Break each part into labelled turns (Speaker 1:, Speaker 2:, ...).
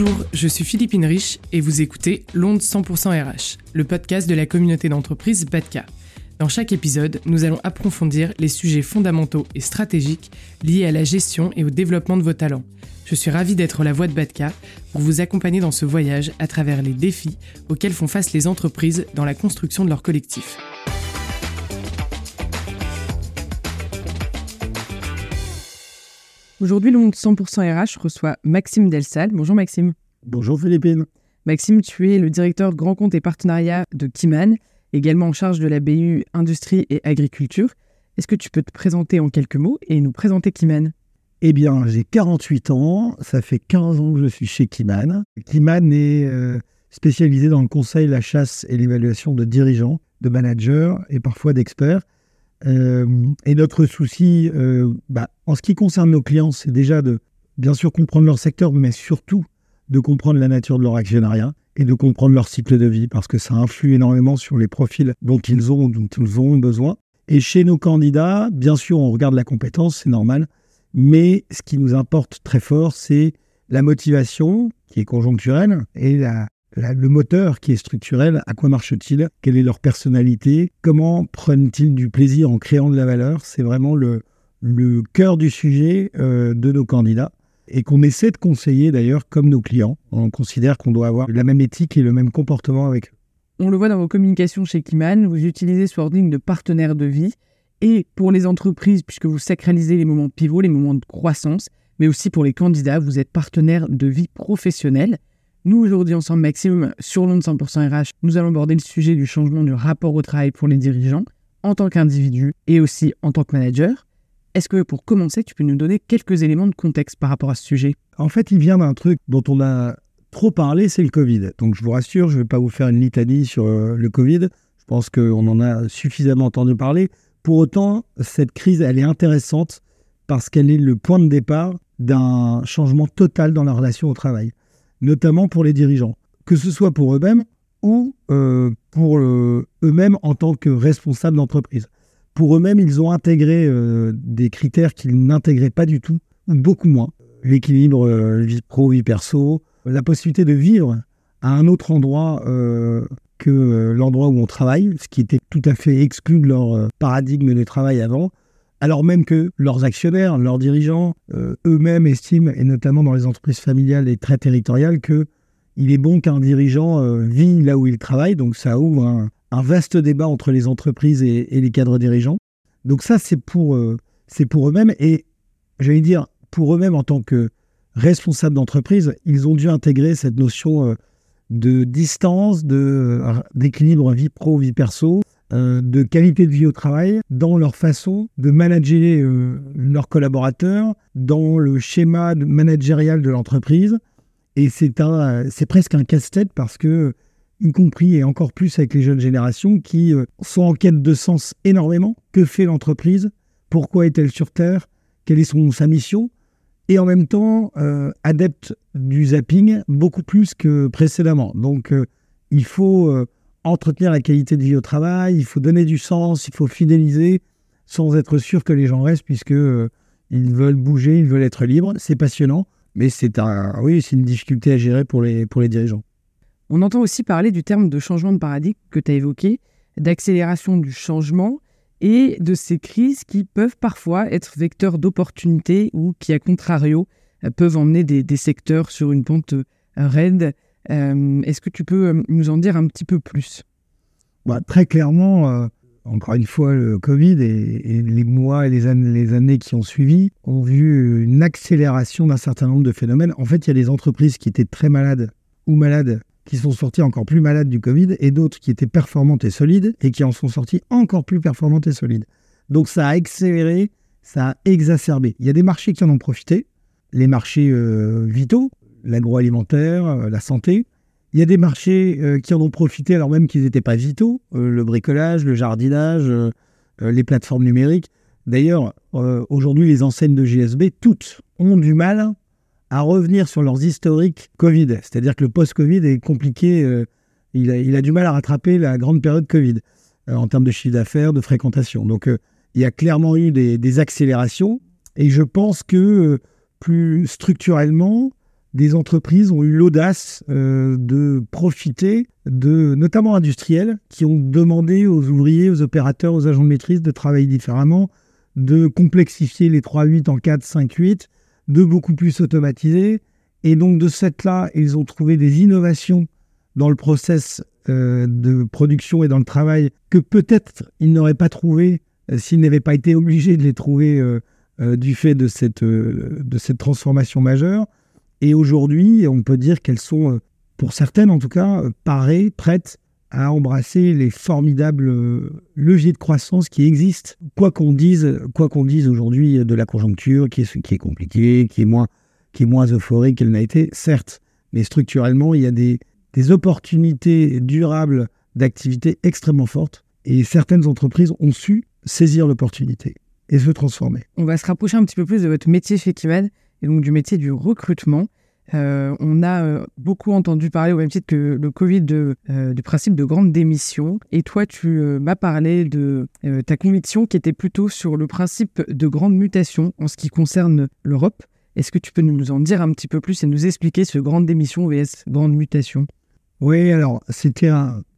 Speaker 1: Bonjour, je suis Philippine Rich et vous écoutez L'Onde 100% RH, le podcast de la communauté d'entreprise BATCA. Dans chaque épisode, nous allons approfondir les sujets fondamentaux et stratégiques liés à la gestion et au développement de vos talents. Je suis ravi d'être la voix de BATCA pour vous accompagner dans ce voyage à travers les défis auxquels font face les entreprises dans la construction de leur collectif. Aujourd'hui, l'onde 100% RH reçoit Maxime Delsal. Bonjour Maxime.
Speaker 2: Bonjour Philippine.
Speaker 1: Maxime, tu es le directeur de grand compte et partenariat de Kiman, également en charge de la BU Industrie et Agriculture. Est-ce que tu peux te présenter en quelques mots et nous présenter Kiman?
Speaker 2: Eh bien, j'ai 48 ans, ça fait 15 ans que je suis chez Kiman. Kiman est euh, spécialisé dans le conseil, la chasse et l'évaluation de dirigeants, de managers et parfois d'experts. Euh, et notre souci, euh, bah, en ce qui concerne nos clients, c'est déjà de bien sûr comprendre leur secteur, mais surtout de comprendre la nature de leur actionnariat et de comprendre leur cycle de vie, parce que ça influe énormément sur les profils dont ils ont, dont ils ont besoin. Et chez nos candidats, bien sûr, on regarde la compétence, c'est normal, mais ce qui nous importe très fort, c'est la motivation, qui est conjoncturelle, et la, le moteur qui est structurel, à quoi marche-t-il? Quelle est leur personnalité? Comment prennent-ils du plaisir en créant de la valeur? C'est vraiment le, le cœur du sujet euh, de nos candidats et qu'on essaie de conseiller d'ailleurs comme nos clients. On considère qu'on doit avoir la même éthique et le même comportement avec eux.
Speaker 1: On le voit dans vos communications chez Kiman, vous utilisez ce wording de partenaire de vie et pour les entreprises, puisque vous sacralisez les moments pivots, les moments de croissance, mais aussi pour les candidats, vous êtes partenaire de vie professionnelle. Nous, aujourd'hui, ensemble, Maxime, sur l'onde 100% RH, nous allons aborder le sujet du changement du rapport au travail pour les dirigeants, en tant qu'individu et aussi en tant que manager. Est-ce que pour commencer, tu peux nous donner quelques éléments de contexte par rapport à ce sujet?
Speaker 2: En fait, il vient d'un truc dont on a trop parlé, c'est le Covid. Donc je vous rassure, je ne vais pas vous faire une litanie sur euh, le Covid. Je pense qu'on en a suffisamment entendu parler. Pour autant, cette crise, elle est intéressante parce qu'elle est le point de départ d'un changement total dans la relation au travail notamment pour les dirigeants, que ce soit pour eux-mêmes ou euh, pour euh, eux-mêmes en tant que responsables d'entreprise. Pour eux-mêmes, ils ont intégré euh, des critères qu'ils n'intégraient pas du tout, ou beaucoup moins. L'équilibre vie pro, vie perso, la possibilité de vivre à un autre endroit que l'endroit où on travaille, ce qui était tout à fait exclu de leur paradigme de travail avant, alors même que leurs actionnaires, leurs dirigeants, euh, eux-mêmes estiment, et notamment dans les entreprises familiales et très territoriales, que il est bon qu'un dirigeant euh, vit là où il travaille. Donc ça ouvre un, vaste débat entre les entreprises et, les cadres dirigeants. Donc ça, c'est pour, euh, c'est pour eux-mêmes. Et j'allais dire, pour eux-mêmes en tant que responsables d'entreprise, ils ont dû intégrer cette notion de distance, d'équilibre vie pro-vie perso, euh, de qualité de vie au travail dans leur façon de manager euh, leurs collaborateurs, dans le schéma managérial de l'entreprise. Et c'est presque un casse-tête parce que, y compris et encore plus avec les jeunes générations qui euh, sont en quête de sens énormément. Que fait l'entreprise? Pourquoi est-elle sur Terre? Quelle est son, sa mission? Et en même temps adepte du zapping beaucoup plus que précédemment. Donc il faut entretenir la qualité de vie au travail, il faut donner du sens, il faut fidéliser sans être sûr que les gens restent puisque euh, ils veulent bouger, ils veulent être libres. C'est passionnant, mais c'est un, oui, c'est une difficulté à gérer pour les, pour les dirigeants.
Speaker 1: On entend aussi parler du terme de changement de paradigme que tu as évoqué, d'accélération du changement et de ces crises qui peuvent parfois être vecteurs d'opportunités ou qui, à contrario, peuvent emmener des, des secteurs sur une pente raide euh, est-ce que tu peux euh, nous en dire un petit peu plus?
Speaker 2: Bah, Très clairement, euh, encore une fois, le Covid et, les mois et les années qui ont suivi ont vu une accélération d'un certain nombre de phénomènes. En fait, il y a des entreprises qui étaient très malades ou malades qui sont sorties encore plus malades du Covid et d'autres qui étaient performantes et solides et qui en sont sorties encore plus performantes et solides. Donc ça a accéléré, ça a exacerbé. Il y a des marchés qui en ont profité, les marchés vitaux, l'agroalimentaire, euh, la santé. Il y a des marchés euh, qui en ont profité alors même qu'ils n'étaient pas vitaux, euh, le bricolage, le jardinage, les plateformes numériques. D'ailleurs, aujourd'hui, les enseignes de GSB, toutes ont du mal à revenir sur leurs historiques Covid. C'est-à-dire que le post-Covid est compliqué, il a, du mal à rattraper la grande période Covid en termes de chiffre d'affaires, de fréquentation. Donc, il y a clairement eu des, des accélérations et je pense que plus structurellement, des entreprises ont eu l'audace euh, de profiter de, notamment industriels, qui ont demandé aux ouvriers, aux opérateurs, aux agents de maîtrise de travailler différemment, de complexifier les 3-8 en 4, 5-8, de beaucoup plus automatiser. Et donc de cette là, ils ont trouvé des innovations dans le process euh, de production et dans le travail que peut-être ils n'auraient pas trouvé euh, s'ils n'avaient pas été obligés de les trouver du fait de cette, de cette transformation majeure. Et aujourd'hui, on peut dire qu'elles sont, euh, pour certaines en tout cas, euh, parées, prêtes à embrasser les formidables euh, leviers de croissance qui existent. Quoi qu'on dise, quoi qu'on dise aujourd'hui de la conjoncture, qui est, compliquée, qui est moins, est moins euphorique qu'elle n'a été, certes, mais structurellement, il y a des, opportunités durables d'activité extrêmement fortes. Et certaines entreprises ont su saisir l'opportunité et se transformer.
Speaker 1: On va se rapprocher un petit peu plus de votre métier chez Kiman et donc du métier du recrutement. Euh, on a euh, beaucoup entendu parler au même titre que le Covid de, euh, du principe de grande démission. Et toi, tu m'as parlé de ta conviction qui était plutôt sur le principe de grande mutation en ce qui concerne l'Europe. Est-ce que tu peux nous en dire un petit peu plus et nous expliquer ce grande démission vs grande mutation?
Speaker 2: Oui, alors c'était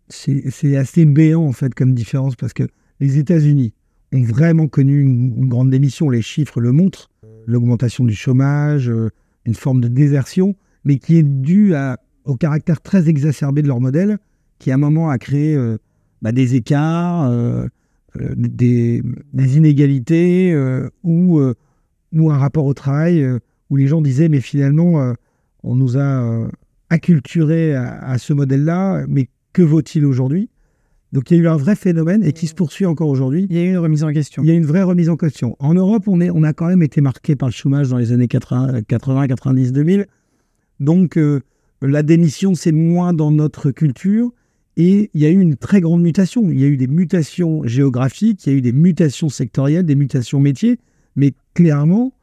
Speaker 2: c'est assez béant en fait comme différence parce que les États-Unis ont vraiment connu une grande démission. Les chiffres le montrent l'augmentation du chômage, euh, une forme de désertion, mais qui est due au caractère très exacerbé de leur modèle, qui à un moment a créé euh, bah, des écarts, euh, des, inégalités ou, ou un rapport au travail où les gens disaient mais finalement on nous a acculturés à ce modèle-là, mais que vaut-il aujourd'hui? Donc il y a eu un vrai phénomène et qui se poursuit encore aujourd'hui.
Speaker 1: Il y a eu une remise en question.
Speaker 2: Il y a une vraie remise en question. En Europe, on, est, on a quand même été marqué par le chômage dans les années 80, 90, 2000. Donc euh, la démission, c'est moins dans notre culture. Et il y a eu une très grande mutation. Il y a eu des mutations géographiques, il y a eu des mutations sectorielles, des mutations métiers. Mais clairement,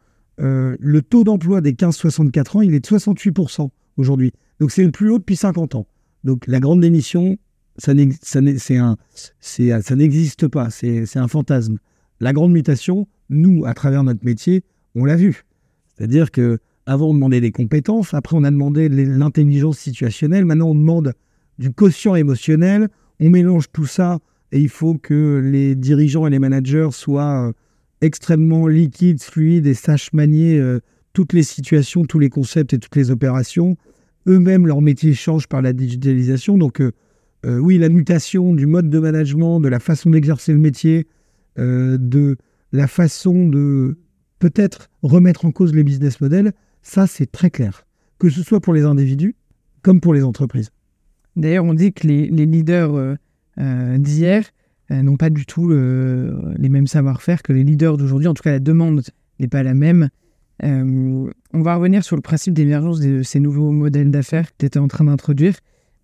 Speaker 2: euh, le taux d'emploi des 15-64 ans, il est de 68% aujourd'hui. Donc c'est le plus haut depuis 50 ans. Donc la grande démission, ça n'existe pas, c'est un fantasme. La grande mutation, nous, à travers notre métier, on l'a vu. C'est-à-dire que avant on demandait des compétences, après on a demandé l'intelligence situationnelle, maintenant on demande du quotient émotionnel, on mélange tout ça et il faut que les dirigeants et les managers soient euh, extrêmement liquides, fluides et sachent manier euh, toutes les situations, tous les concepts et toutes les opérations. Eux-mêmes, leur métier change par la digitalisation, donc euh, oui, la mutation du mode de management, de la façon d'exercer le métier, euh, de la façon de peut-être remettre en cause les business models, ça c'est très clair, que ce soit pour les individus comme pour les entreprises.
Speaker 1: D'ailleurs, on dit que les, leaders euh, d'hier n'ont pas du tout les mêmes savoir-faire que les leaders d'aujourd'hui. En tout cas, la demande n'est pas la même. on va revenir sur le principe d'émergence de ces nouveaux modèles d'affaires que tu étais en train d'introduire.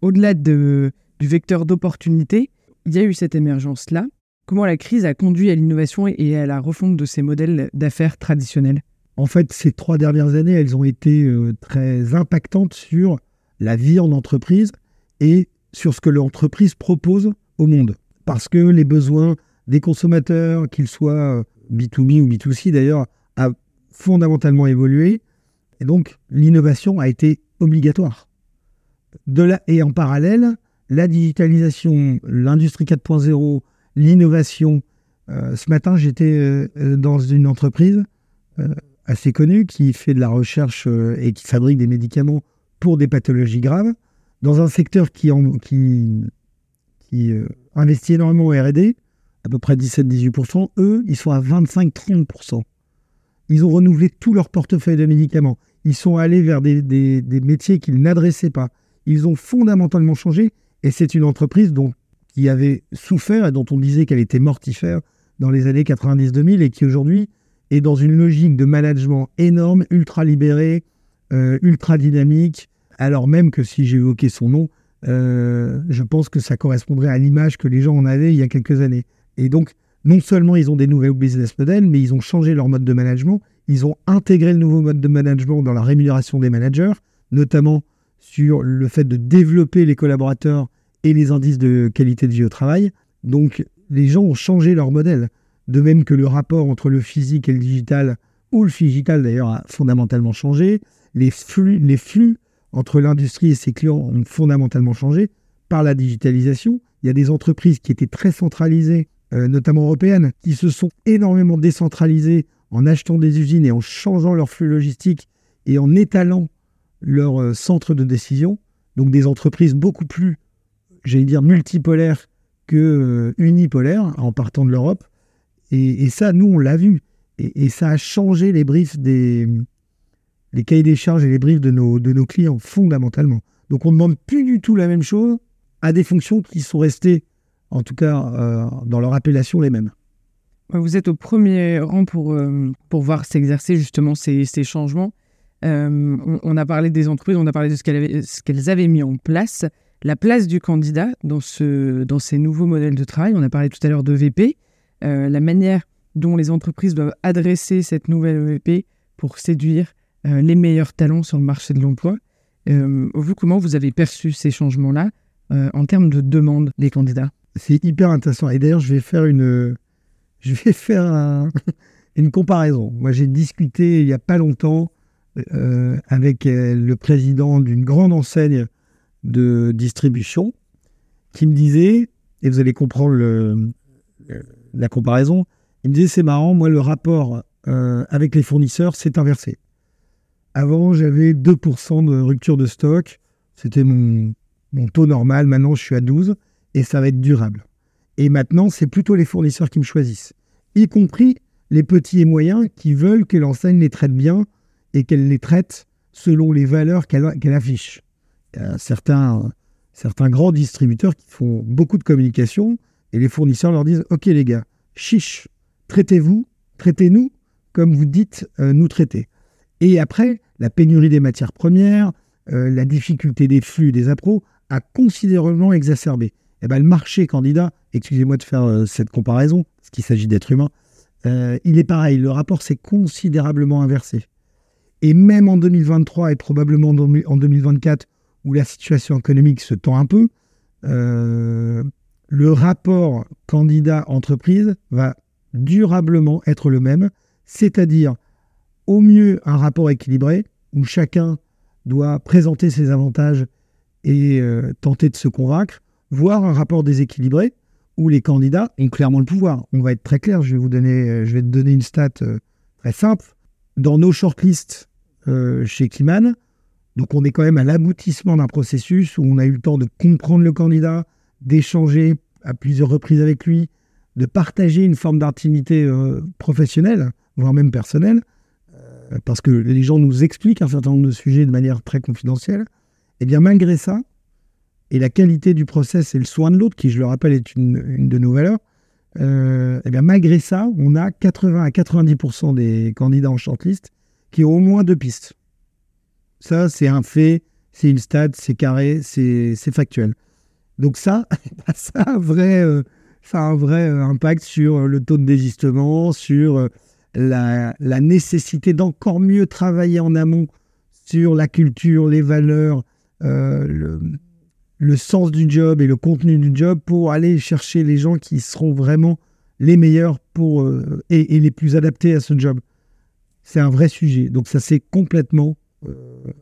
Speaker 1: Au-delà de, du vecteur d'opportunité, il y a eu cette émergence-là. Comment la crise a conduit à l'innovation et à la refonte de ces modèles d'affaires traditionnels?
Speaker 2: En fait, ces trois dernières années, elles ont été euh, très impactantes sur la vie en entreprise et sur ce que l'entreprise propose au monde. Parce que les besoins des consommateurs, qu'ils soient B2B euh, ou B2C d'ailleurs, a fondamentalement évolué. Et donc, l'innovation a été obligatoire. De là, et en parallèle, la digitalisation, l'industrie 4.0, l'innovation. Euh, ce matin, j'étais euh, dans une entreprise euh, assez connue qui fait de la recherche et qui fabrique des médicaments pour des pathologies graves, dans un secteur qui, investit énormément en RD, à peu près 17-18%. Eux, ils sont à 25-30%. Ils ont renouvelé tout leur portefeuille de médicaments. Ils sont allés vers des métiers qu'ils n'adressaient pas. Ils ont fondamentalement changé et c'est une entreprise dont, qui avait souffert et dont on disait qu'elle était mortifère dans les années 90-2000 et qui aujourd'hui est dans une logique de management énorme, ultra libérée, euh, ultra dynamique, alors même que si évoqué son nom, euh, je pense que ça correspondrait à l'image que les gens en avaient il y a quelques années. Et donc, non seulement ils ont des nouveaux business models, mais ils ont changé leur mode de management, ils ont intégré le nouveau mode de management dans la rémunération des managers, notamment sur le fait de développer les collaborateurs et les indices de qualité de vie au travail. Donc les gens ont changé leur modèle. De même que le rapport entre le physique et le digital où le digital d'ailleurs a fondamentalement changé. Les flux, les flux entre l'industrie et ses clients ont fondamentalement changé par la digitalisation. Il y a des entreprises qui étaient très centralisées, euh, notamment européennes, qui se sont énormément décentralisées en achetant des usines et en changeant leur flux logistique et en étalant leur euh, centre de décision. Donc des entreprises beaucoup plus, j'allais dire, multipolaires que euh, unipolaires en partant de l'Europe. Et, ça, nous, on l'a vu. Et, ça a changé les briefs des les cahiers des charges et les briefs de nos, de nos clients fondamentalement. Donc on ne demande plus du tout la même chose à des fonctions qui sont restées, en tout cas euh, dans leur appellation, les mêmes.
Speaker 1: Vous êtes au premier rang pour, pour voir s'exercer justement ces, ces changements. Euh, on, a parlé des entreprises, on a parlé de ce qu'elles avaient, mis en place. La place du candidat dans, ce, dans ces nouveaux modèles de travail, on a parlé tout à l'heure de VP, la manière dont les entreprises doivent adresser cette nouvelle VP pour séduire les meilleurs talents sur le marché de l'emploi. vous, comment vous avez perçu ces changements-là euh, en termes de demande des candidats?
Speaker 2: C'est hyper intéressant. Et d'ailleurs, je vais faire une, je vais faire une comparaison. Moi, j'ai discuté il n'y a pas longtemps euh, avec euh, le président d'une grande enseigne de distribution qui me disait, et vous allez comprendre la comparaison, il me disait c'est marrant, moi le rapport avec les fournisseurs s'est inversé. Avant, j'avais 2% de rupture de stock, c'était mon, mon taux normal, maintenant je suis à 12 et ça va être durable. Et maintenant, c'est plutôt les fournisseurs qui me choisissent, y compris les petits et moyens qui veulent que l'enseigne les traite bien et qu'elle les traite selon les valeurs qu'elle affiche. Il y a certains, certains grands distributeurs qui font beaucoup de communication et les fournisseurs leur disent Ok, les gars, chiche, traitez-vous, traitez-nous comme vous dites euh, nous traiter. Et après, la pénurie des matières premières, euh, la difficulté des flux, des appros, a considérablement exacerbé. Eh ben, le marché candidat, excusez-moi de faire euh, cette comparaison, parce qu'il s'agit d'êtres humains, euh, il est pareil, le rapport s'est considérablement inversé. Et même en 2023 et probablement en 2024, où la situation économique se tend un peu, euh, le rapport candidat-entreprise va durablement être le même, c'est-à-dire au mieux un rapport équilibré, où chacun doit présenter ses avantages et euh, tenter de se convaincre, voire un rapport déséquilibré où les candidats ont clairement le pouvoir. On va être très clair, je vais vous donner, euh, je vais te donner une stat très simple. Dans nos shortlists chez Kliman, donc on est quand même à l'aboutissement d'un processus où on a eu le temps de comprendre le candidat, d'échanger à plusieurs reprises avec lui, de partager une forme d'intimité professionnelle, voire même personnelle, parce que les gens nous expliquent un certain nombre de sujets de manière très confidentielle. Et eh bien malgré ça, et la qualité du process et le soin de l'autre, qui je le rappelle est une, de nos valeurs, euh, et eh bien malgré ça, on a 80 à 90% des candidats en shortlist qui au moins deux pistes. Ça, c'est un fait, c'est une stat, c'est carré, c'est factuel. Donc ça, ça a un vrai, euh, ça a un vrai euh, impact sur le taux de désistement, sur la, nécessité d'encore mieux travailler en amont sur la culture, les valeurs, euh, le, sens du job et le contenu du job pour aller chercher les gens qui seront vraiment les meilleurs pour, euh, et, les plus adaptés à ce job. C'est un vrai sujet. Donc ça s'est complètement euh,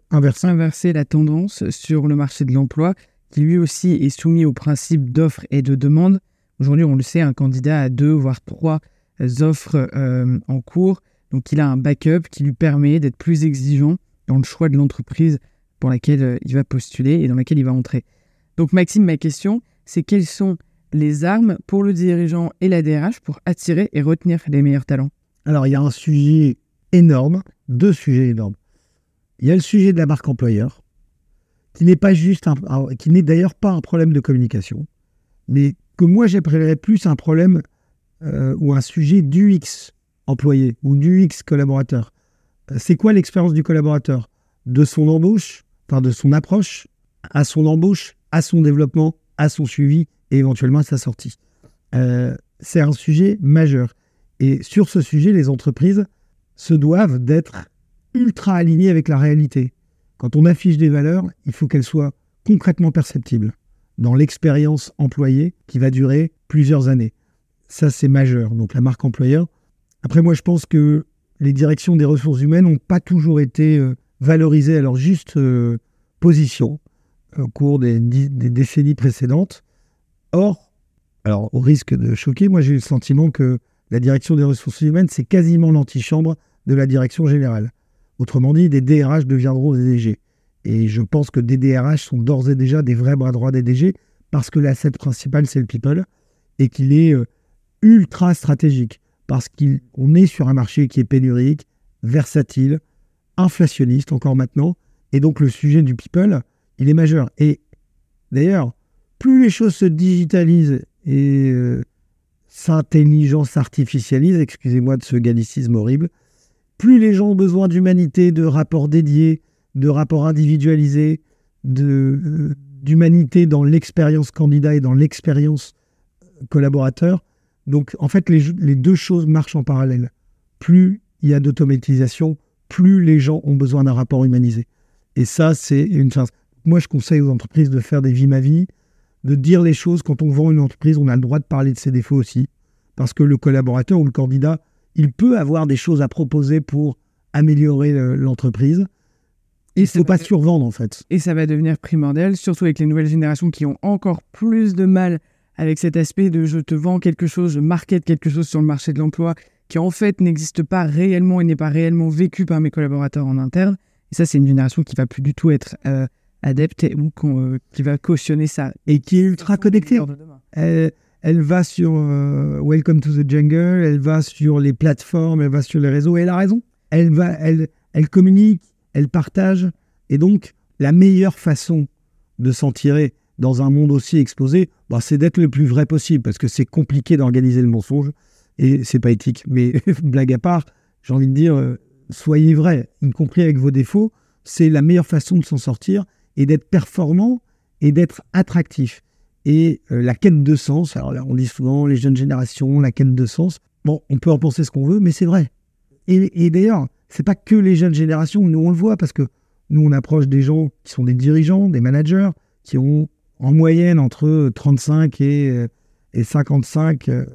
Speaker 2: inversé.
Speaker 1: Inverser la tendance sur le marché de l'emploi, qui lui aussi est soumis au principe d'offre et de demande. Aujourd'hui, on le sait, un candidat a deux, voire trois offres en cours. Donc il a un backup qui lui permet d'être plus exigeant dans le choix de l'entreprise pour laquelle euh, il va postuler et dans laquelle il va entrer. Donc Maxime, ma question, c'est quelles sont les armes pour le dirigeant et la DRH pour attirer et retenir les meilleurs talents?
Speaker 2: Alors il y a un sujet énorme, deux sujets énormes. Il y a le sujet de la marque employeur, qui n'est pas juste un, qui n'est d'ailleurs pas un problème de communication, mais que moi j'appellerais plus un problème euh, ou un sujet du X employé ou du X collaborateur. Euh, c'est quoi l'expérience du collaborateur? De son embauche de son approche à son embauche, à son développement, à son suivi et éventuellement à sa sortie. Euh, c'est un sujet majeur. Et sur ce sujet, les entreprises se doivent d'être ultra alignées avec la réalité. Quand on affiche des valeurs, il faut qu'elles soient concrètement perceptibles dans l'expérience employée qui va durer plusieurs années. Ça, c'est majeur. Donc la marque employeur. Après, moi, je pense que les directions des ressources humaines n'ont pas toujours été euh, valorisées à leur juste euh, position au cours des, des, décennies précédentes. Or, alors au risque de choquer, moi j'ai eu le sentiment que la direction des ressources humaines, c'est quasiment l'antichambre de la direction générale. Autrement dit, des DRH deviendront des DG. Et je pense que des DRH sont d'ores et déjà des vrais bras droits des DG parce que l'asset principal, c'est le people et qu'il est euh, ultra stratégique parce qu'on est sur un marché qui est pénurique, versatile, inflationniste encore maintenant. Et donc le sujet du people, il est majeur. Et d'ailleurs, plus les choses se digitalisent et euh, s'intelligence artificialise, excusez-moi de ce gallicisme horrible, plus les gens ont besoin d'humanité, de rapports dédiés, de rapports individualisés, euh, d'humanité dans l'expérience candidat et dans l'expérience collaborateur. Donc en fait, les, deux choses marchent en parallèle. Plus il y a d'automatisation, plus les gens ont besoin d'un rapport humanisé. Et ça, c'est une chance. Moi, je conseille aux entreprises de faire des vies ma vie, de dire les choses. Quand on vend une entreprise, on a le droit de parler de ses défauts aussi. Parce que le collaborateur ou le candidat, il peut avoir des choses à proposer pour améliorer l'entreprise. Et il ne faut pas survendre, en fait.
Speaker 1: Et ça va devenir primordial, surtout avec les nouvelles générations qui ont encore plus de mal avec cet aspect de je te vends quelque chose, je market quelque chose sur le marché de l'emploi qui en fait n'existe pas réellement et n'est pas réellement vécu par mes collaborateurs en interne. Et ça, c'est une génération qui va plus du tout être euh, adepte ou euh, qui va cautionner ça.
Speaker 2: Et qui est ultra connectée. Elle, elle, va sur euh, Welcome to the Jungle, elle va sur les plateformes, elle va sur les réseaux, et elle a raison. Elle, va, elle, elle communique, elle partage. Et donc, la meilleure façon de s'en tirer, dans un monde aussi exposé, bah, c'est d'être le plus vrai possible, parce que c'est compliqué d'organiser le mensonge, et c'est pas éthique. Mais blague à part, j'ai envie de dire, euh, soyez vrai, y compris avec vos défauts, c'est la meilleure façon de s'en sortir, et d'être performant, et d'être attractif. Et euh, la quête de sens, alors là on dit souvent les jeunes générations, la quête de sens, bon, on peut en penser ce qu'on veut, mais c'est vrai. Et, et d'ailleurs, c'est pas que les jeunes générations, nous on le voit, parce que nous on approche des gens qui sont des dirigeants, des managers, qui ont en moyenne entre 35 et, et 55 euh,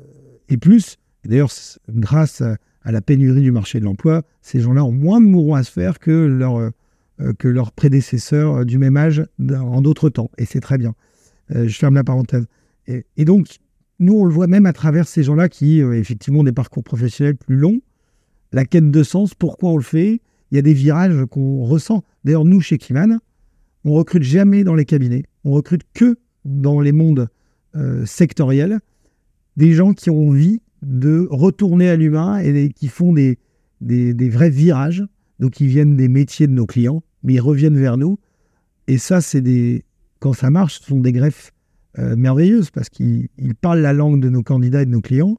Speaker 2: et plus. D'ailleurs, grâce à la pénurie du marché de l'emploi, ces gens-là ont moins de mourons à se faire que, leur, euh, que leurs prédécesseurs du même âge en d'autres temps. Et c'est très bien. Euh, je ferme la parenthèse. Et, donc, nous, on le voit même à travers ces gens-là qui, effectivement, ont des parcours professionnels plus longs. La quête de sens, pourquoi on le fait? Il y a des virages qu'on ressent. D'ailleurs, nous, chez Kiman, on recrute jamais dans les cabinets. On recrute que dans les mondes euh, sectoriels des gens qui ont envie de retourner à l'humain et qui font des, des, vrais virages. Donc, ils viennent des métiers de nos clients, mais ils reviennent vers nous. Et ça, c'est des. Quand ça marche, ce sont des greffes euh, merveilleuses parce qu'ils parlent la langue de nos candidats et de nos clients.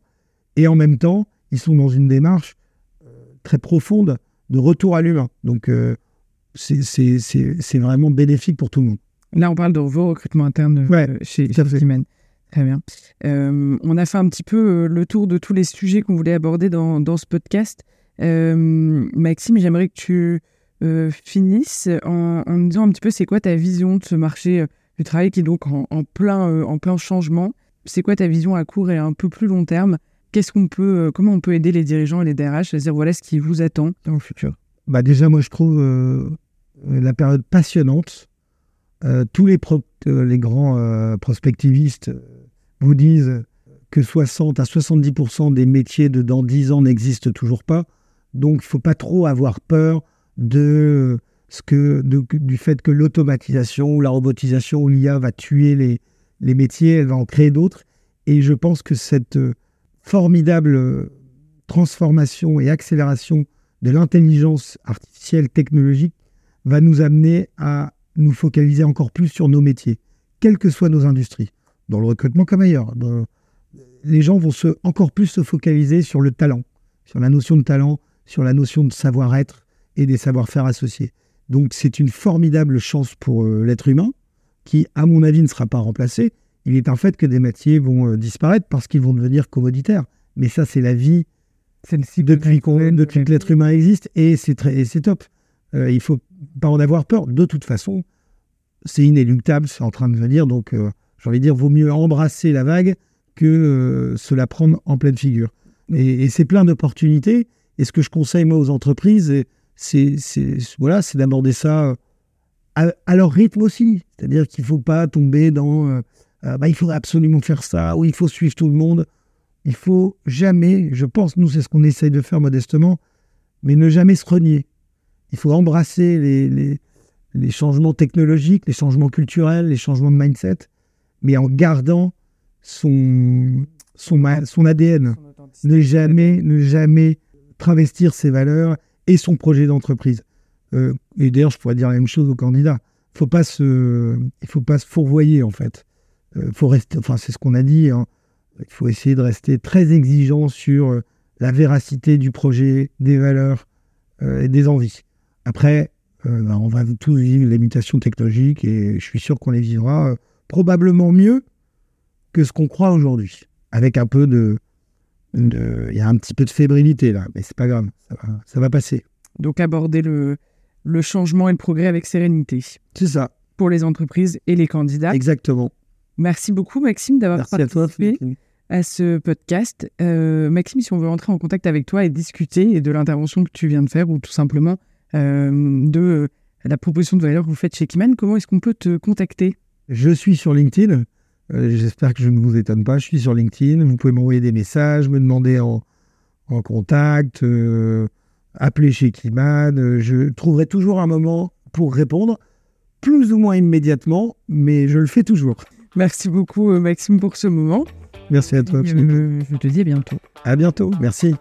Speaker 2: Et en même temps, ils sont dans une démarche euh, très profonde de retour à l'humain. Donc, c'est vraiment bénéfique pour tout le monde.
Speaker 1: Là, on parle de vos recrutements internes euh, chez, Siemens. Très bien. Euh, on a fait un petit peu euh, le tour de tous les sujets qu'on voulait aborder dans, dans ce podcast. Maxime, j'aimerais que tu finisses en, en, nous disant un petit peu c'est quoi ta vision de ce marché du travail qui est donc en, plein, en plein changement? C'est quoi ta vision à court et un peu plus long terme? Qu'est-ce qu'on peut, comment on peut aider les dirigeants et les DRH à dire voilà ce qui vous attend dans le futur?
Speaker 2: Bah Déjà, moi, je trouve la période passionnante euh, tous les, euh, les grands euh, prospectivistes vous disent que 60 à 70% des métiers de dans 10 ans n'existent toujours pas. Donc, il ne faut pas trop avoir peur de ce que, du fait que l'automatisation ou la robotisation ou l'IA va tuer les, les métiers, elle va en créer d'autres. Et je pense que cette formidable transformation et accélération de l'intelligence artificielle technologique va nous amener à nous focaliser encore plus sur nos métiers, quelles que soient nos industries, dans le recrutement comme ailleurs. Les gens vont se, encore plus se focaliser sur le talent, sur la notion de talent, sur la notion de savoir-être et des savoir-faire associés. Donc c'est une formidable chance pour euh, l'être humain, qui, à mon avis, ne sera pas remplacé. Il est un fait que des métiers vont euh, disparaître parce qu'ils vont devenir commoditaires. Mais ça, c'est la vie depuis, depuis que l'être humain existe et c'est top. Euh, il ne faut pas en avoir peur. De toute façon, c'est inéluctable, c'est en train de venir. Donc, j'ai envie de dire, vaut mieux embrasser la vague que se la prendre en pleine figure. Et, c'est plein d'opportunités. Et ce que je conseille moi aux entreprises, c'est voilà, c'est d'aborder ça à, à, leur rythme aussi. C'est-à-dire qu'il ne faut pas tomber dans bah, il faudrait absolument faire ça ou il faut suivre tout le monde. Il faut jamais, je pense, nous c'est ce qu'on essaye de faire modestement, mais ne jamais se renier. Il faut embrasser les, les, changements technologiques, les changements culturels, les changements de mindset, mais en gardant son, son, son ADN. Ne jamais, ne jamais travestir ses valeurs et son projet d'entreprise. Euh, et d'ailleurs, je pourrais dire la même chose aux candidats. Faut pas se, il faut pas se fourvoyer en fait. Euh, faut rester, enfin c'est ce qu'on a dit. Hein. Il faut essayer de rester très exigeant sur euh, la véracité du projet, des valeurs et des envies. Après, ben, on va tous vivre les mutations technologiques et je suis sûr qu'on les vivra probablement mieux que ce qu'on croit aujourd'hui. Avec un peu de, il y a un petit peu de fébrilité là, mais c'est pas grave, ça va, passer.
Speaker 1: Donc aborder le, le changement et le progrès avec sérénité.
Speaker 2: C'est ça.
Speaker 1: Pour les entreprises et les candidats.
Speaker 2: Exactement.
Speaker 1: Merci beaucoup Maxime d'avoir participé à, ce podcast. Euh, Maxime, si on veut entrer en contact avec toi et discuter de l'intervention que tu viens de faire ou tout simplement euh, de la proposition de valeur que vous faites chez Kiman, comment est-ce qu'on peut te contacter?
Speaker 2: Je suis sur LinkedIn. Euh, j'espère que je ne vous étonne pas. Je suis sur LinkedIn. Vous pouvez m'envoyer des messages, me demander en, contact, euh, appeler chez Kiman. Euh, je trouverai toujours un moment pour répondre, plus ou moins immédiatement, mais je le fais toujours.
Speaker 1: Merci beaucoup, Maxime, pour ce moment.
Speaker 2: Merci à toi.
Speaker 1: je te dis à bientôt.
Speaker 2: À bientôt. Merci.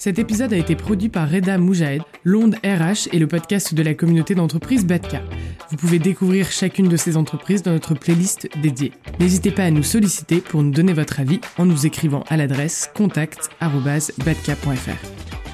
Speaker 1: Cet épisode a été produit par Reda Moujahed, l'onde RH et le podcast de la communauté d'entreprises Batka. Vous pouvez découvrir chacune de ces entreprises dans notre playlist dédiée. N'hésitez pas à nous solliciter pour nous donner votre avis en nous écrivant à l'adresse contact.batka.fr.